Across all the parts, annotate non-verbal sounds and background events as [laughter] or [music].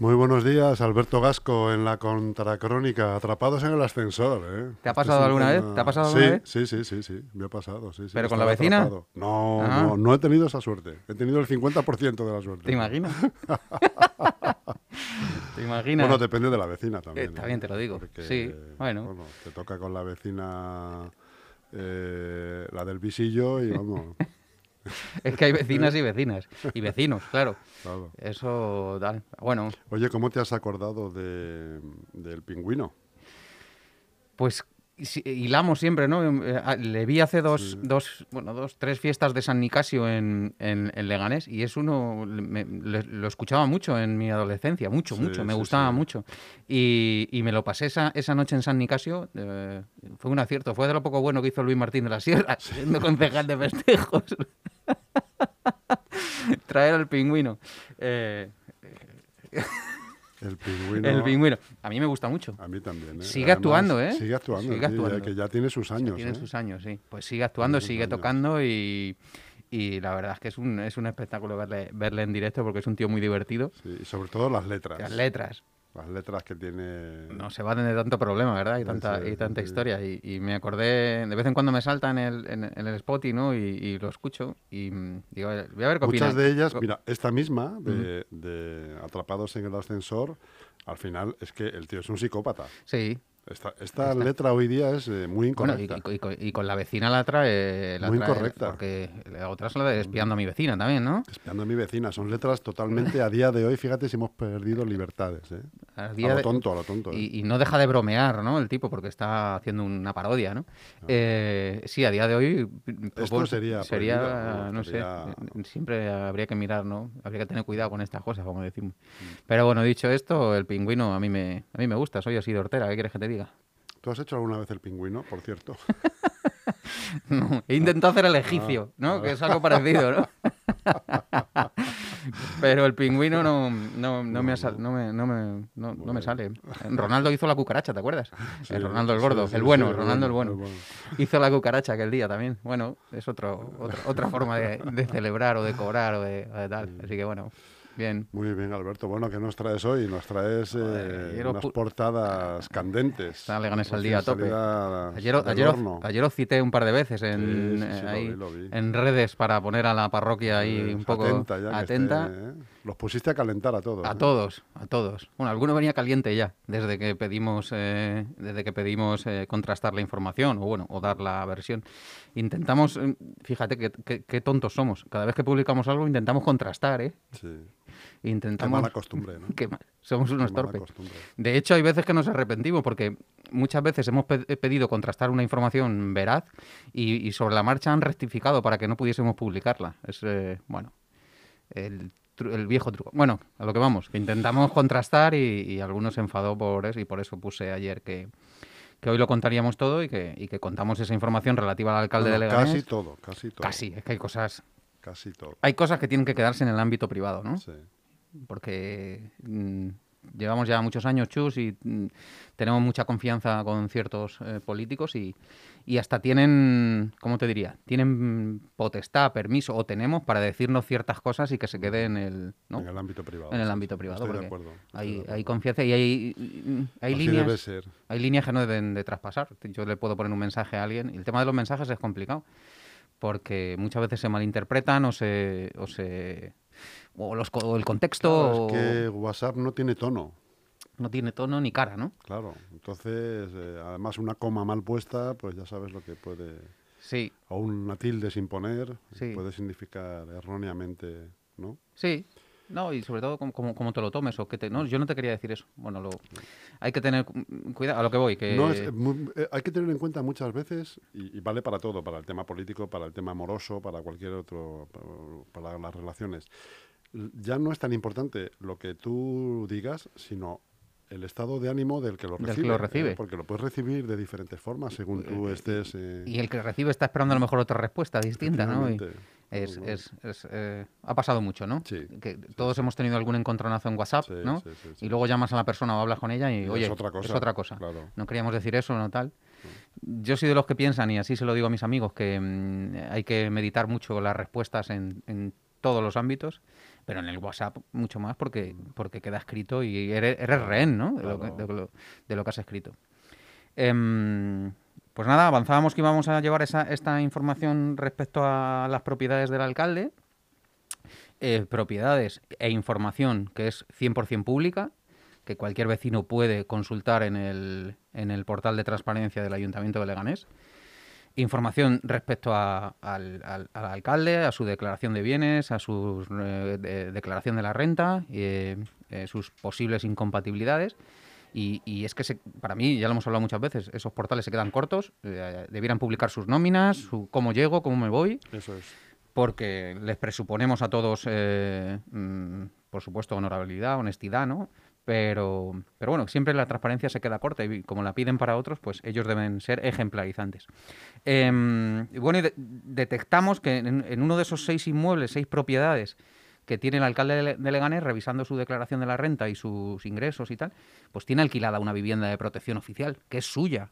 Muy buenos días, Alberto Gasco, en la contracrónica, atrapados en el ascensor. ¿eh? ¿Te ha pasado alguna vez? ¿Te ha pasado sí, alguna vez? Sí, sí, sí, sí, me ha pasado. Sí, sí, ¿Pero con la vecina? atrapado. No, no, no he tenido esa suerte. He tenido el 50% de la suerte. ¿Te imaginas? [laughs] ¿Te imaginas? Bueno, depende de la vecina también. Eh, ¿eh? también te lo digo. Porque, Sí, bueno. Te toca con la vecina, eh, la del visillo, y vamos. [laughs] Es que hay vecinas y vecinas. Y vecinos, claro. claro. Eso, tal. Bueno, Oye, ¿cómo te has acordado de, del pingüino? pues hilamos siempre, ¿no? Eh, a- Le vi hace dos, dos, bueno, dos, tres fiestas de San Nicasio en, en, en Leganés y es uno, me- le- lo escuchaba mucho en mi adolescencia, mucho, Sí, mucho, me sí, gustaba sí. mucho. Y, y me lo pasé esa, esa noche en San Nicasio, eh, fue un acierto, fue de lo poco bueno que hizo Luis Martín de la Sierra, siendo concejal de festejos. [laughs] Traer al pingüino. Eh, El pingüino. el pingüino. A mí me gusta mucho. A mí también. ¿eh? Sigue actuando, ¿eh? Sigue actuando. Sigue sí, ya actuando. que ya tiene sus años. Tiene ¿eh? sus años, sí. Pues sigue actuando, sigue tocando y, y la verdad es que es un, es un espectáculo verle, verle en directo porque es un tío muy divertido. Sí, y sobre todo las letras. Las letras Las letras que tiene. no se van de tanto problema, ¿verdad? Y tanta, sí, y tanta sí. historia. Y, y me acordé, de vez en cuando me salta en el, en, en el Spotify, ¿no? Y, y lo escucho y mm, digo, voy a ver qué Muchas opinan. de ellas, mira, esta misma, de, de Atrapados en el ascensor, al final es que el tío es un psicópata. Sí. Esta, esta letra hoy día es eh, muy Bueno, y, incorrecta. y- y con- la vecina la trae... La Muy trae, incorrecta. Porque la otra es la de espiando a mi vecina también, ¿no? Espiando a mi vecina. Son letras totalmente a día de hoy. Fíjate si hemos perdido libertades. ¿eh? A lo de- tonto, a lo tonto. ¿eh? Y, y no deja de bromear, ¿no? El tipo, porque está haciendo una parodia, ¿no? Eh, sí, a día de hoy... Esto sería sería ¿no? Sería- sé, siempre habría que mirar, ¿no? Habría que tener cuidado con estas cosas, como decimos. Mm. Pero bueno, dicho esto, el pingüino a mí me, a mí me gusta, soy así de hortera, ¿qué quieres que te diga? ¿Tú has hecho alguna vez el pingüino, por cierto? [laughs] No, he intentado hacer el egipcio, ¿no? Que es algo parecido, ¿no? [laughs] Pero el pingüino no, no, no me, sal- no, me, no, me, no, no me sale. Ronaldo hizo la cucaracha, ¿te acuerdas? Sí, el Ronaldo el gordo, sí, el bueno, el Ronaldo el bueno, bueno. Hizo la cucaracha aquel día también. Bueno, es otro, otra, otra forma de, de celebrar o de cobrar o de, o de tal. Así que bueno, bien. Muy bien, Alberto. Bueno, ¿qué nos traes hoy? Nos traes eh, ayer unas portadas candentes. Está Leganés al día a tope. Ayer, ayer, ayer os cité un par de veces en, Sí, sí, sí, eh, lo vi, lo vi. en redes para poner a la parroquia ahí un poco atenta. ya que atenta. esté, ¿eh? Los pusiste a calentar a todos. A ¿eh? todos, a todos. Bueno, alguno venía caliente ya, desde que pedimos, eh, desde que pedimos eh, contrastar la información o bueno, o dar la versión. Intentamos, eh, fíjate qué tontos somos. Cada vez que publicamos algo intentamos contrastar, ¿eh? Sí. Qué Intentamos. mala costumbre, ¿no? [laughs] Qué mal. Somos unos Qué torpes. costumbre. De hecho, hay veces que nos arrepentimos porque muchas veces hemos pe- pedido contrastar una información veraz y, y sobre la marcha han rectificado para que no pudiésemos publicarla. Es, eh, bueno, el, el viejo truco. Bueno, a lo que vamos, que intentamos contrastar y, y algunos se enfadó por eso y por eso puse ayer que, que hoy lo contaríamos todo y que, y que contamos esa información relativa al alcalde Bueno, de Leganés. casi todo, casi todo. Casi, es que hay cosas, Casi todo. hay cosas que tienen que quedarse en el ámbito privado, ¿no? Sí. porque mm, llevamos ya muchos años, Chus, y mm, tenemos mucha confianza con ciertos eh, políticos y, y hasta tienen, ¿cómo te diría? Tienen potestad, permiso, o tenemos para decirnos ciertas cosas y que se quede en el, ¿no? En el ámbito privado. En el ámbito privado, Estoy de porque acuerdo. estoy Hay, de hay acuerdo. confianza y hay, mm, hay Así debe líneas. ser. Hay líneas que no deben de traspasar. Yo le puedo poner un mensaje a alguien el tema de los mensajes es complicado porque muchas veces se malinterpretan o se o se o, los, o el contexto Claro, es que WhatsApp no tiene tono. no tiene tono ni cara, ¿no? Claro, entonces, eh, además una coma mal puesta, pues ya sabes lo que puede, Sí, o una tilde sin poner, Sí. puede significar erróneamente, ¿no? sí. No, y sobre todo como, como, te lo tomes. o que te... No, yo no te quería decir eso. Bueno, lo... hay que tener cuidado a lo que voy. Que... No, es, muy, eh, hay que tener en cuenta muchas veces, y, vale para todo, para el tema político, para el tema amoroso, para cualquier otro, para, para las relaciones. Ya no es tan importante lo que tú digas, sino el estado de ánimo del que lo recibe. lo recibe. porque lo puedes recibir de diferentes formas según tú eh, estés. Eh, y el que recibe está esperando a lo mejor otra respuesta distinta, ¿no? es, es, es eh, ha pasado mucho, ¿no? Sí, que todos hemos tenido algún encontronazo en WhatsApp, ¿no? y luego llamas a la persona o hablas con ella y, oye, es otra cosa. Es otra cosa. No queríamos decir eso, no tal. Yo soy de los que piensan, y así se lo digo a mis amigos, que mm, hay que meditar mucho las respuestas en, en todos los ámbitos pero en el WhatsApp mucho más porque, porque queda escrito y eres, eres rehén ¿no? de, lo que, de, lo, que, has escrito. Em, pues nada, avanzábamos que íbamos a llevar esa, esta información respecto a las propiedades del alcalde. Eh, propiedades e información que es 100% pública, que cualquier vecino puede consultar en el, en el portal de transparencia del Ayuntamiento de Leganés información respecto al, alcalde, a su declaración de bienes, a su eh, declaración de la renta, y, eh, sus posibles incompatibilidades. Y, es que para mí, ya lo hemos hablado muchas veces, esos portales se quedan cortos, eh, debieran publicar sus nóminas, su cómo llego, cómo me voy. Eso es. Porque les presuponemos a todos, mm, por supuesto, honorabilidad, honestidad, ¿no? Pero, pero bueno, siempre la transparencia se queda corta y como la piden para otros, pues ellos deben ser ejemplarizantes. Em, y bueno, detectamos que en, uno de esos seis inmuebles, seis propiedades que tiene el alcalde de Leganés, revisando su declaración de la renta y sus ingresos y tal, pues tiene alquilada una vivienda de protección oficial, que es suya,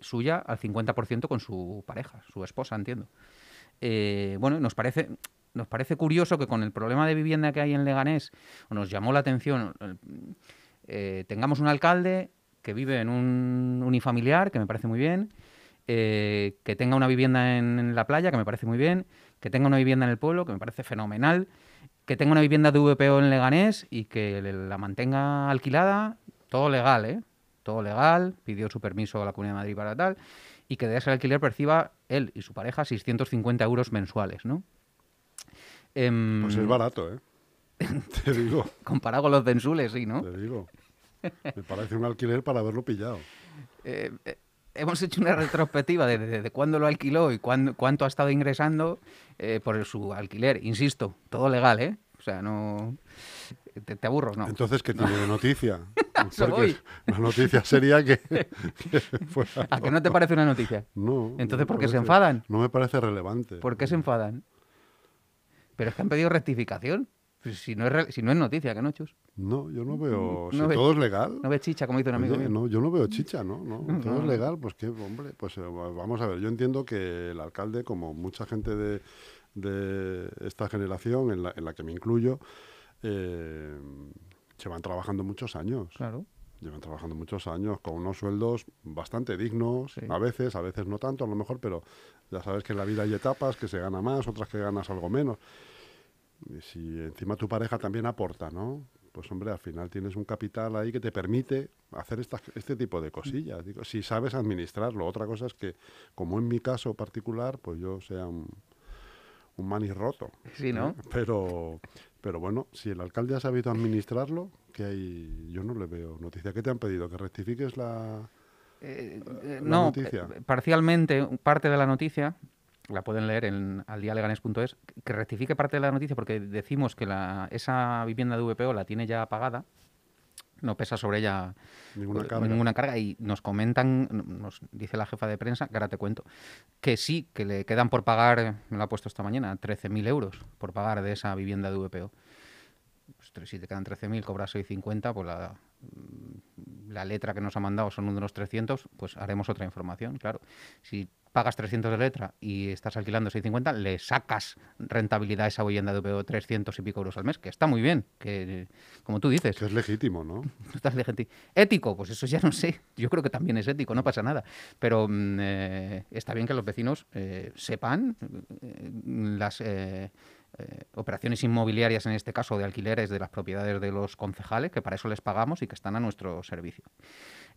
suya al 50% con su pareja, su esposa, entiendo. Eh, bueno, nos parece, nos parece curioso que con el problema de vivienda que hay en Leganés, nos llamó la atención, eh, tengamos un alcalde que vive en un unifamiliar, que me parece muy bien, eh, que tenga una vivienda en, la playa, que me parece muy bien, que tenga una vivienda en el pueblo, que me parece fenomenal, que tenga una vivienda de VPO en Leganés y que la mantenga alquilada, todo legal, ¿eh? Todo legal, pidió su permiso a la Comunidad de Madrid para tal, y que de ese alquiler perciba él y su pareja 650 euros mensuales, ¿no? Em, pues es barato, ¿eh? [laughs] Te digo. Comparado con los densules, sí, ¿no? Te digo. Me parece un alquiler para haberlo pillado. Eh, eh, hemos hecho una retrospectiva de, de, cuándo lo alquiló y cuánto ha estado ingresando eh, por su alquiler. Insisto, todo legal, ¿eh? O sea, no... Te, aburro, ¿no? Entonces, ¿qué tiene de noticia? [laughs] Porque la noticia sería que... [laughs] ¿A qué no te parece una noticia? No. Entonces, ¿por qué se enfadan? No me parece relevante. ¿Por qué se enfadan? Pero es que han pedido rectificación. Pues si, no es si no es noticia, ¿qué no, Chus? No, yo no veo. si todo es legal. No ve chicha, como dice un amigo mío. No, yo no veo chicha, ¿no? no todo es legal, pues que, hombre, pues eh, vamos a ver. Yo entiendo que el alcalde, como mucha gente de, de esta generación, en la, en la que me incluyo, eh, se van trabajando muchos años. Claro. Llevan trabajando muchos años con unos sueldos bastante dignos, a veces, a veces no tanto, a lo mejor, pero ya sabes que en la vida hay etapas que se gana más, otras que ganas algo menos si encima tu pareja también aporta, ¿no? Pues hombre, al final tienes un capital ahí que te permite hacer este tipo de cosillas. Digo, si sabes administrarlo. Otra cosa es que, como en mi caso particular, pues yo sea un, un roto. Sí, ¿no? Pero, pero bueno, si el alcalde ha sabido administrarlo, que hay, yo no le veo noticia. ¿Qué te han pedido? ¿Que rectifiques la, eh, eh, no, eh, parcialmente, parte de la noticia la pueden leer en aldialeganes.es, que rectifique parte de la noticia porque decimos que la, esa vivienda de VPO la tiene ya pagada, no pesa sobre ella ninguna carga. y nos comentan, nos dice la jefa de prensa, que ahora te cuento, que sí, que le quedan por pagar, me lo ha puesto esta mañana, 13.000 euros por pagar de esa vivienda de VPO. Pues, si te quedan 13.000, cobras 6.50, pues la, la letra que nos ha mandado son unos 300, pues haremos otra información, claro. Si pagas 300 de letra y estás alquilando 650, le sacas rentabilidad a esa vivienda de VPO 300 y pico euros al mes, que está muy bien, que como tú dices. Que es legítimo, ¿no? [laughs] Estás legítimo. Ético, pues eso ya no sé. Yo creo que también es ético, no pasa nada. Pero mm, eh, está bien que los vecinos eh, sepan eh, las operaciones inmobiliarias, en este caso de alquileres de las propiedades de los concejales, que para eso les pagamos y que están a nuestro servicio.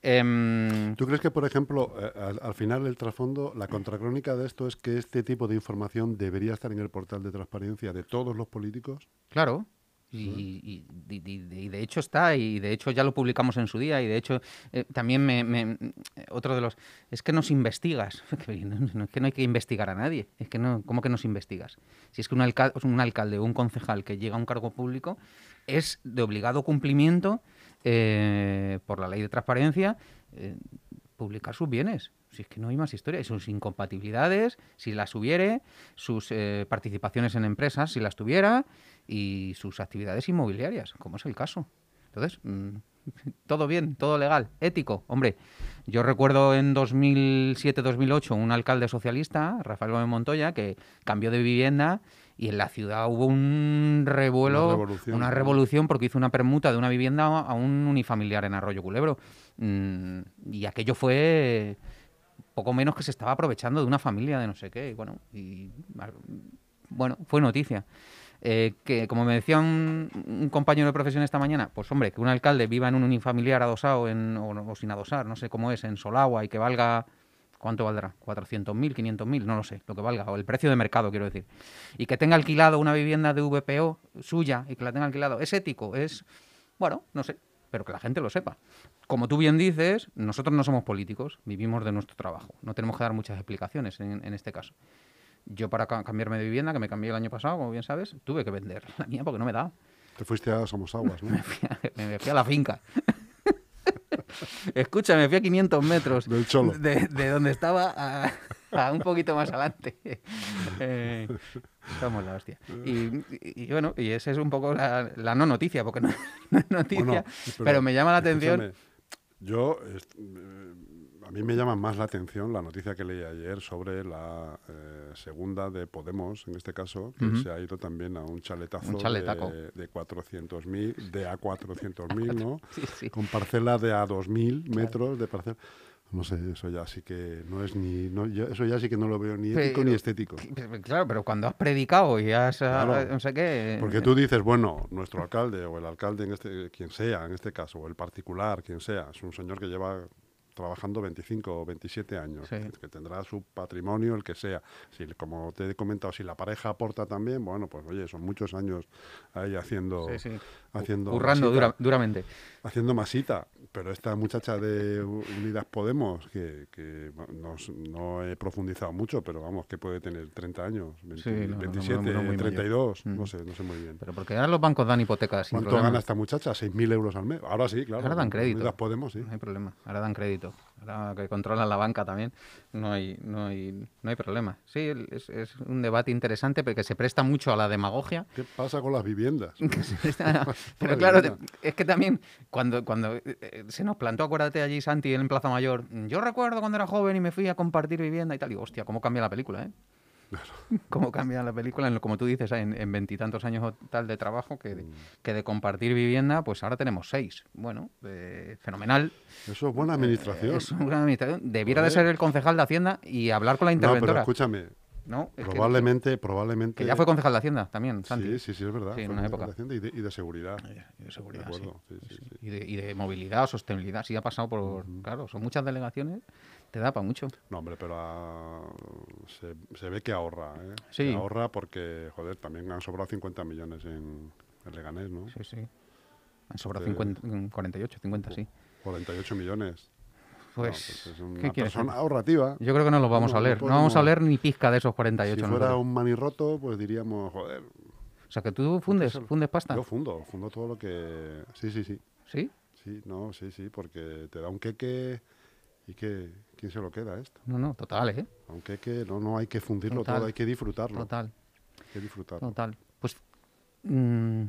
Em, ¿Tú crees que, por ejemplo, eh, al, final el trasfondo, la contracrónica de esto es que este tipo de información debería estar en el portal de transparencia de todos los políticos? Claro. Y, de hecho está, y de hecho ya lo publicamos en su día, y de hecho eh, también me, otro de los... Es que nos investigas, [laughs] no, es que no hay que investigar a nadie, es que no, ¿cómo que nos investigas? Si es que un, un alcalde o un concejal que llega a un cargo público es de obligado cumplimiento eh, por la ley de transparencia eh, publicar sus bienes. Si es que no hay más historia. Y sus incompatibilidades, si las hubiere, sus eh, participaciones en empresas, si las tuviera, y sus actividades inmobiliarias, como es el caso. Entonces, mm, [laughs] todo bien, todo legal, ético. Hombre, yo recuerdo en 2007-2008 un alcalde socialista, Rafael Gómez Montoya, que cambió de vivienda y en la ciudad hubo un revuelo, una revolución, porque hizo una permuta de una vivienda a un unifamiliar en Arroyo Culebro. Mm, y aquello fue poco menos que se estaba aprovechando de una familia de no sé qué. Y bueno, y, bueno fue noticia. Eh, que, como me decía un, compañero de profesión esta mañana, pues hombre, que un alcalde viva en un unifamiliar adosado en, o, sin adosar, no sé cómo es, en Solagua y que valga ¿Cuánto valdrá? ¿400.000, 500.000? No lo sé, lo que valga, o el precio de mercado, quiero decir. Y que tenga alquilado una vivienda de VPO suya y que la tenga alquilado, ¿es ético? Es, bueno, no sé, pero que la gente lo sepa. Como tú bien dices, nosotros no somos políticos, vivimos de nuestro trabajo. No tenemos que dar muchas explicaciones en, este caso. Yo para cambiarme de vivienda, que me cambié el año pasado, como bien sabes, tuve que vender [laughs] la mía porque no me da. Te fuiste a Somos Aguas, ¿no? [laughs] me, fui a, la finca. [laughs] Escucha, me fui a 500 metros De, de, donde estaba a, un poquito más adelante. Eh, somos la hostia. Y, bueno, y esa es un poco la, no noticia, porque no, es noticia, pero, me llama la atención. Yo, a mí me llama más la atención la noticia que leí ayer sobre la eh, segunda de Podemos, en este caso, que se ha ido también a un chaletazo de, de 400.000, de a 400.000, [laughs] ¿no? Con parcela de a 2.000 metros de parcela. No sé, eso ya sí que no es ni. No, eso ya sí que no lo veo ni ético ni estético. Claro, pero cuando has predicado y has. Ah, no sé qué. Porque tú dices, bueno, nuestro alcalde o el alcalde, en este quien sea, en este caso, o el particular, quien sea, es un señor que lleva trabajando 25 o 27 años, que tendrá su patrimonio, el que sea. Si, como te he comentado, si la pareja aporta también, bueno, pues oye, son muchos años ahí haciendo... haciendo Currando duramente. Haciendo masita. Pero esta muchacha de Unidas Podemos, que, no, he profundizado mucho, pero vamos, que puede tener 30 años, 27, 32, no sé, no sé muy bien. Pero porque ahora los bancos dan hipotecas. ¿Cuánto gana esta muchacha? 6.000 euros al mes. Ahora sí, claro. Ahora dan crédito. Unidas Podemos, sí. No hay problema. Ahora dan crédito. Ahora que controlan la banca también, no hay, no hay, no hay problema. Sí, es, es un debate interesante porque se presta mucho a la demagogia. ¿Qué pasa con las viviendas? [laughs] [laughs] [laughs] pero claro, es que también cuando, cuando eh, se nos plantó, acuérdate allí, Santi, en Plaza Mayor. Yo recuerdo cuando era joven y me fui a compartir vivienda y tal. Y hostia, cómo cambia la película, ¿eh? [laughs] Cómo cambia la película, como tú dices, en veintitantos años tal de trabajo que de, mm. que de, compartir vivienda, pues ahora tenemos seis. Bueno, eh, fenomenal. Eso es buena administración. es buena administración. Debiera de ser el concejal de Hacienda y hablar con la interventora. No, pero escúchame, ¿no? probablemente, probablemente. Que ya fue concejal de Hacienda también, Santi. Sí, sí, sí, es verdad. Sí, en una época. De y, de, seguridad. Y de, seguridad, sí. Y, de, y, de, movilidad, sostenibilidad. Sí, ha pasado por. Claro, son muchas delegaciones. Te da para mucho. No, hombre, pero ah, se, se, ve que ahorra. ¿eh? Sí. ahorra porque, joder, también han sobrado 50 millones en, el Leganés, ¿no? Sí, sí. Han sobrado 50, 48, 50, sí. 48 millones. Pues, pues, es una persona ahorrativa. Yo creo que no lo vamos a leer. No, vamos a leer ni pizca de esos 48. Si fuera un manirroto, pues diríamos, joder. O sea, que tú fundes, fundes pasta. Yo fundo, fundo todo lo que... Sí, sí, sí. ¿Sí? Sí, no, sí, sí, porque te da un queque y que... ¿Quién se lo queda esto? No, no, total, ¿eh? Un queque, no, no hay que fundirlo todo, hay que disfrutarlo. Total. Hay que disfrutarlo. Total. Pues mmm,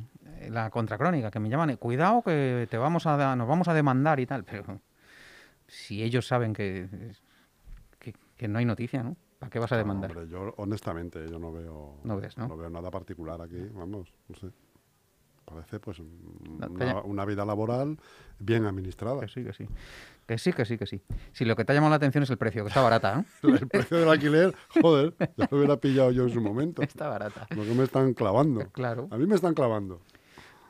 la contracrónica, que me llaman, cuidado que te vamos a, nos vamos a demandar y tal, pero si ellos saben que, que, no hay noticia, ¿no? ¿Para qué vas a demandar? hombre, yo honestamente yo no veo, no, ves, ¿no? veo nada particular aquí, vamos, no sé. Parece pues una, vida laboral bien administrada. Que sí, que sí. Que sí, que sí, que sí. Si lo que te ha llamado la atención es el precio, que está barata, ¿eh? [laughs] el precio del alquiler, joder, ya lo hubiera pillado yo en su momento. [laughs] Está barata. Lo que me están clavando. Claro. A mí me están clavando.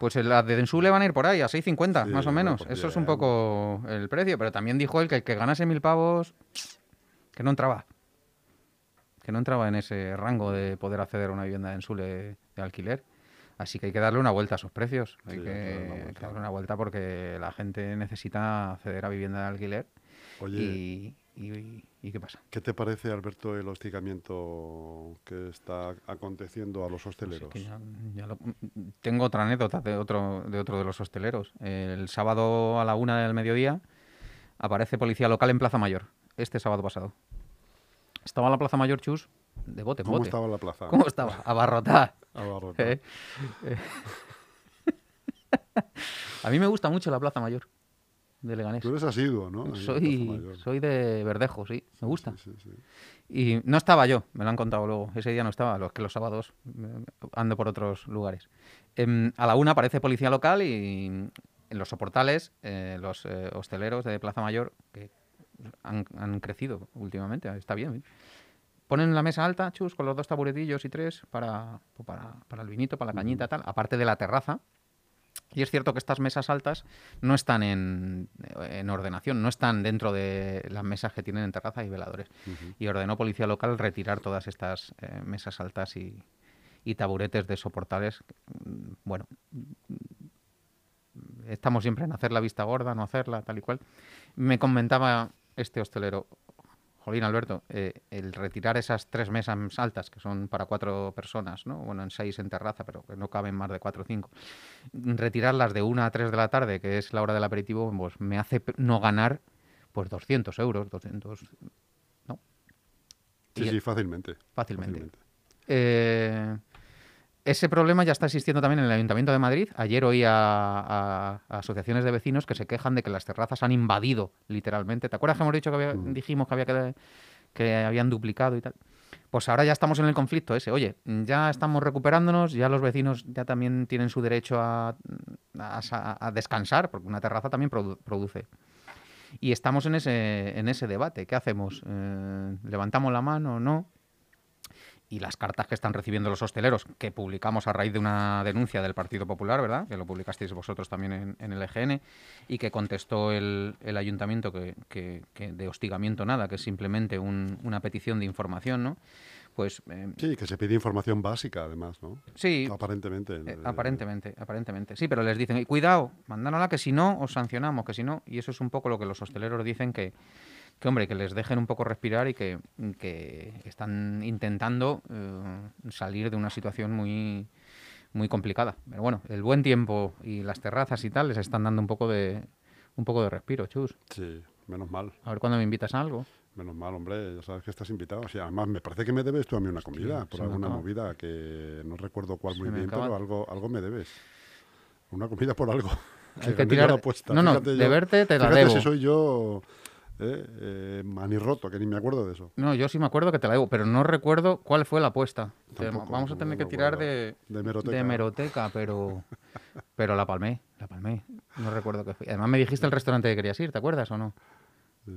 Pues las de Densu le van a ir por ahí, a 6.50, más o menos. Eso es un poco el precio, pero también dijo él que el que ganase mil pavos, que no entraba. Que no entraba en ese rango de poder acceder a una vivienda de Densu de, alquiler. Así que hay que darle una vuelta a esos precios. Hay, Sí, que, hay darle una vuelta porque la gente necesita acceder a vivienda de alquiler. Oye, Y, y- ¿y qué pasa? ¿qué te parece, Alberto, el hostigamiento que está aconteciendo a los Pues hosteleros? es que ya- ya lo- tengo otra anécdota de otro, de otro de los hosteleros. El sábado a la una del mediodía aparece policía local en Plaza Mayor. Este sábado pasado. Estaba la Plaza Mayor Chus de bote en ¿Cómo bote. estaba la plaza? ¿Cómo estaba? [laughs] Abarrotada. Abarrotada. [laughs] ¿eh? Eh. [laughs] A mí me gusta mucho la Plaza Mayor de Leganés. Tú eres asiduo, ¿no? Soy, soy de Verdejo, sí, me gusta. Sí, sí, sí. Y no estaba yo, me lo han contado luego. Ese día no estaba, los que los sábados eh, ando por otros lugares. Em, a la una aparece policía local y en los soportales, eh, los eh, hosteleros de Plaza Mayor, que han, han crecido últimamente, está bien. ¿eh? Ponen la mesa alta, chus, con los dos taburetillos y tres para, pues para, para el vinito, para la cañita, tal, aparte de la terraza. Y es cierto que estas mesas altas no están en, en ordenación, no están dentro de las mesas que tienen en terraza y veladores. Y ordenó policía local retirar todas estas eh, mesas altas y, y taburetes de soportales. Mm, Bueno, estamos siempre en hacer la vista gorda, no hacerla, tal y cual. Me comentaba este hostelero, Jolín Alberto, eh, el retirar esas tres mesas altas, que son para cuatro personas, ¿no? Bueno, en seis en terraza, pero que no caben más de cuatro o cinco. Retirarlas de una a tres de la tarde, que es la hora del aperitivo, pues me hace no ganar pues 200 euros, 200, ¿no? Sí, Y- sí, fácilmente. Fácilmente. Eh, ese problema ya está existiendo también en el Ayuntamiento de Madrid. Ayer oí a, a- a asociaciones de vecinos que se quejan de que las terrazas han invadido, literalmente. ¿Te acuerdas que hemos dicho que había- Mm. dijimos que había que, que habían duplicado y tal? Pues ahora ya estamos en el conflicto ese. Oye, ya estamos recuperándonos, ya los vecinos ya también tienen su derecho a, a sa- a descansar, porque una terraza también produ- produce. Y estamos en ese, en ese debate. ¿Qué hacemos? Eh, ¿Levantamos la mano o no? Y las cartas que están recibiendo los hosteleros, que publicamos a raíz de una denuncia del Partido Popular, ¿verdad? Que lo publicasteis vosotros también en, en el EGN, y que contestó el, el ayuntamiento que, que- que de hostigamiento nada, que es simplemente un- una petición de información, ¿no? Pues eh, Sí, que se pide información básica, además, ¿no? sí, Aparentemente. eh, eh, aparentemente, aparentemente. Sí, pero les dicen, "Y cuidado, mandándola que si no, os sancionamos, que si no. Y eso es un poco lo que los hosteleros dicen que, que hombre, que les dejen un poco respirar y que, que están intentando eh, salir de una situación muy, muy complicada. Pero bueno, el buen tiempo y las terrazas y tal les están dando un poco de un poco de respiro, chus. Sí, menos mal. A ver cuándo me invitas a algo. Menos mal, hombre, ya sabes que estás invitado. O sea, además, me parece que me debes tú a mí una comida, por alguna movida que no recuerdo cuál Se muy me bien, acaba. pero algo, algo me debes. Una comida por algo. Hay que [laughs] tirar- la apuesta. no, no, de verte te la debo. si soy yo eh, eh, manirroto, que ni me acuerdo de eso. No, yo sí me acuerdo que te la debo, pero no recuerdo cuál fue la apuesta. Tampoco, Vamos a tener que tirar de, De meroteca. de meroteca, pero, [laughs] pero la palmé, la palmé. No recuerdo qué fue. Además me dijiste el restaurante que querías ir, ¿te acuerdas o no?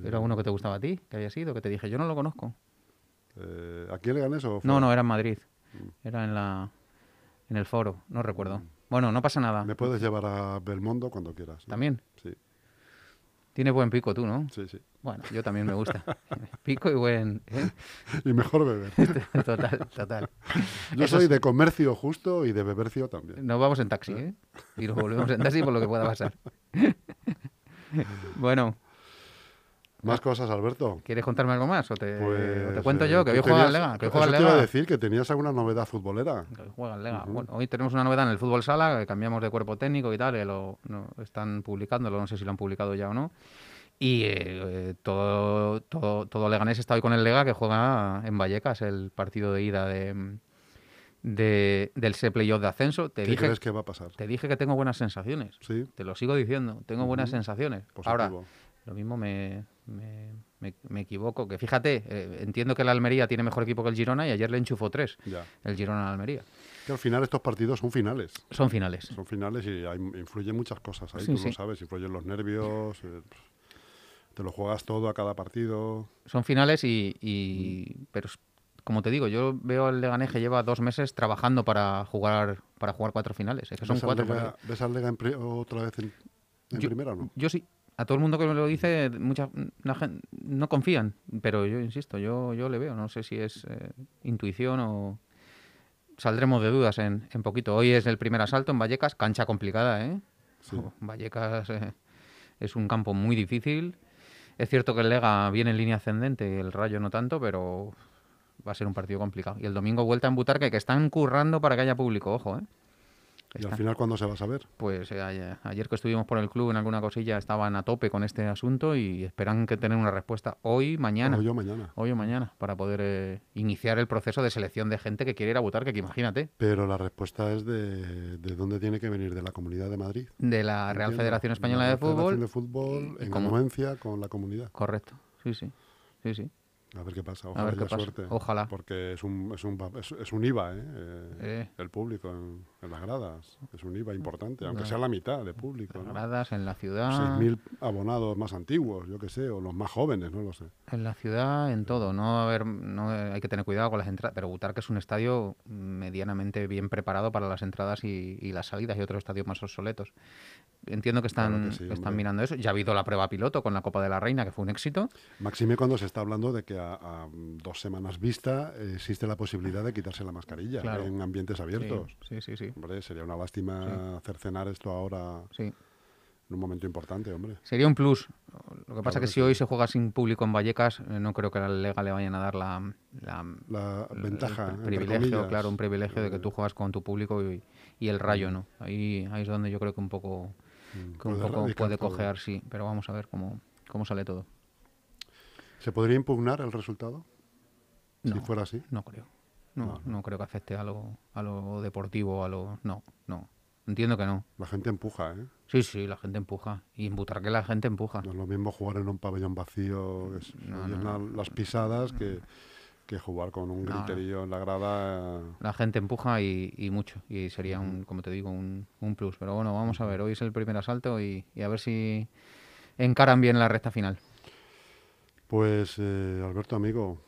Era uno que te gustaba a ti, que había sido, que te dije, yo no lo conozco. Eh, ¿Aquí le gané eso? No, no, era en Madrid. Era en la en el foro, no recuerdo. Bueno, no pasa nada. Me puedes llevar a Belmondo cuando quieras. ¿no? También. Tienes buen pico tú, ¿no? sí, sí. Bueno, yo también me gusta. [laughs] Pico y buen... ¿eh? Y mejor beber. [laughs] Total, total. Yo Eso soy es- de comercio justo y de bebercio también. Nos vamos en taxi, ¿eh? Y nos volvemos en taxi por lo que pueda pasar. [laughs] bueno, Más cosas, Alberto. ¿quieres contarme algo más? ¿O te, o te Pues, cuento eh, yo? Que hoy juega tenías- Lega. Que eso juega te iba a decir que tenías alguna novedad futbolera. Que hoy juega el Lega. Bueno, hoy tenemos una novedad en el fútbol sala, que cambiamos de cuerpo técnico y tal, que lo no, están publicándolo, no sé si lo han publicado ya o no. Y eh, eh, todo, todo, todo Leganés está hoy con el Lega, que juega en Vallecas, el partido de ida de, de- del ese playoff de ascenso. Te ¿Qué dije, crees que va a pasar? te dije que tengo buenas sensaciones. Sí, Te lo sigo diciendo, tengo buenas Ujú. sensaciones. positivo. Ahora, lo mismo me, me, me- me equivoco. Que fíjate, eh, entiendo que el Almería tiene mejor equipo que el Girona y ayer le enchufó tres ya. el Girona al Almería. Que al final estos partidos son finales. Son finales. Son finales y hay, influyen muchas cosas ahí, Sí, tú sí. lo sabes. Influyen los nervios, eh, te lo juegas todo a cada partido. Son finales y, y- pero como te digo, yo veo al Leganés que lleva dos meses trabajando para jugar para jugar cuatro finales. Es que son ¿Ves al cuatro. Lega-. ¿Ves al Lega en otra vez en, en Yo- primera o no? Yo sí. A todo el mundo que me lo dice, mucha la gen- no confían, pero yo insisto, yo, yo le veo. No sé si es eh, intuición o saldremos de dudas en, en poquito. Hoy es el primer asalto en Vallecas, cancha complicada, ¿eh? Sí. Oh, Vallecas eh, es un campo muy difícil. Es cierto que el Lega viene en línea ascendente, el Rayo no tanto, pero va a ser un partido complicado. Y el domingo vuelta en Butarque, que están currando para que haya público, ojo, ¿eh? ¿Y al final cuándo se va a saber? Pues eh, ayer, que estuvimos por el club en alguna cosilla estaban a tope con este asunto y esperan que tener una respuesta hoy, mañana. O yo mañana. Hoy o mañana, para poder eh, iniciar el proceso de selección de gente que quiere ir a Butarque, que imagínate, Pero la respuesta es de, de dónde tiene que venir, de la Comunidad de Madrid. de la Real. Federación Española la de Federación Fútbol. de Fútbol y en anuencia con la comunidad. Correcto, sí, sí, sí, sí. A ver qué pasa. Ojalá qué haya pasa. suerte. Ojalá. Porque es un, es un, es, es un IVA, ¿eh? Eh, Eh. El público en, en las gradas. Es un IVA importante, aunque sea la mitad de público. ¿no? Gradas en la ciudad, 6.000 abonados más antiguos, yo qué sé, o los más jóvenes, no lo sé. en la ciudad, en todo. No, a ver, no eh, hay que tener cuidado con las entradas, pero Butarque es un estadio medianamente bien preparado para las entradas y, y las salidas y otros estadios más obsoletos. Entiendo que están, Claro que sí, que están mirando eso. Ya ha habido la prueba piloto con la Copa de la Reina, que fue un éxito. Máxime cuando se está hablando de que a, a dos semanas vista existe la posibilidad de quitarse la mascarilla Claro. en ambientes abiertos. Sí, sí, sí. Hombre, sería una lástima cercenar esto ahora sí. en un momento importante, hombre. Sería un plus. Lo que pasa Claro que que si sí. hoy se juega sin público en Vallecas, eh, no creo que a la Lega le vayan a dar la, la- ventaja, el privilegio, claro, un privilegio de que tú juegas con tu público y, y el Rayo no. Ahí, ahí es donde yo creo que un poco, mm, que un poco puede cojear, sí. Pero vamos a ver cómo, cómo sale todo. ¿Se podría impugnar el resultado? Si fuera así. no creo. No, No, no creo que afecte a lo, a lo deportivo, a lo... No, no. Entiendo que no. La gente empuja, ¿eh? Sí, sí, la gente empuja. Y en Butarque la gente empuja. No es lo mismo jugar en un pabellón vacío, que se No, oyen no, la- las pisadas, que, que jugar con un griterío en la grada. eh, La gente empuja y, y mucho. Y sería, un, como te digo, un, un plus. Pero bueno, vamos a ver. Hoy es el primer asalto y, y a ver si encaran bien la recta final. Pues, eh, Alberto, amigo,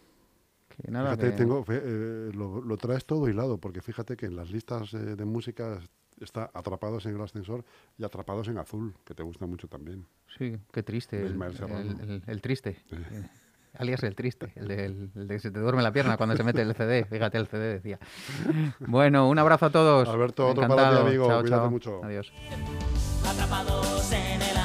Que nada, fíjate, que- tengo, eh, lo, lo traes todo hilado, porque fíjate que en las listas eh, de música está Atrapados en el Ascensor y Atrapados en Azul, que te gusta mucho también. Sí, qué triste. El, Ismael Serrano. el- el- el triste. Alias el triste, el de, el de que se te duerme la pierna cuando se mete el CD. Fíjate, el CD decía. Bueno, un abrazo a todos. Alberto, otro para ti, amigo. Chao, Cuídate chao. mucho. Adiós. Atrapados en el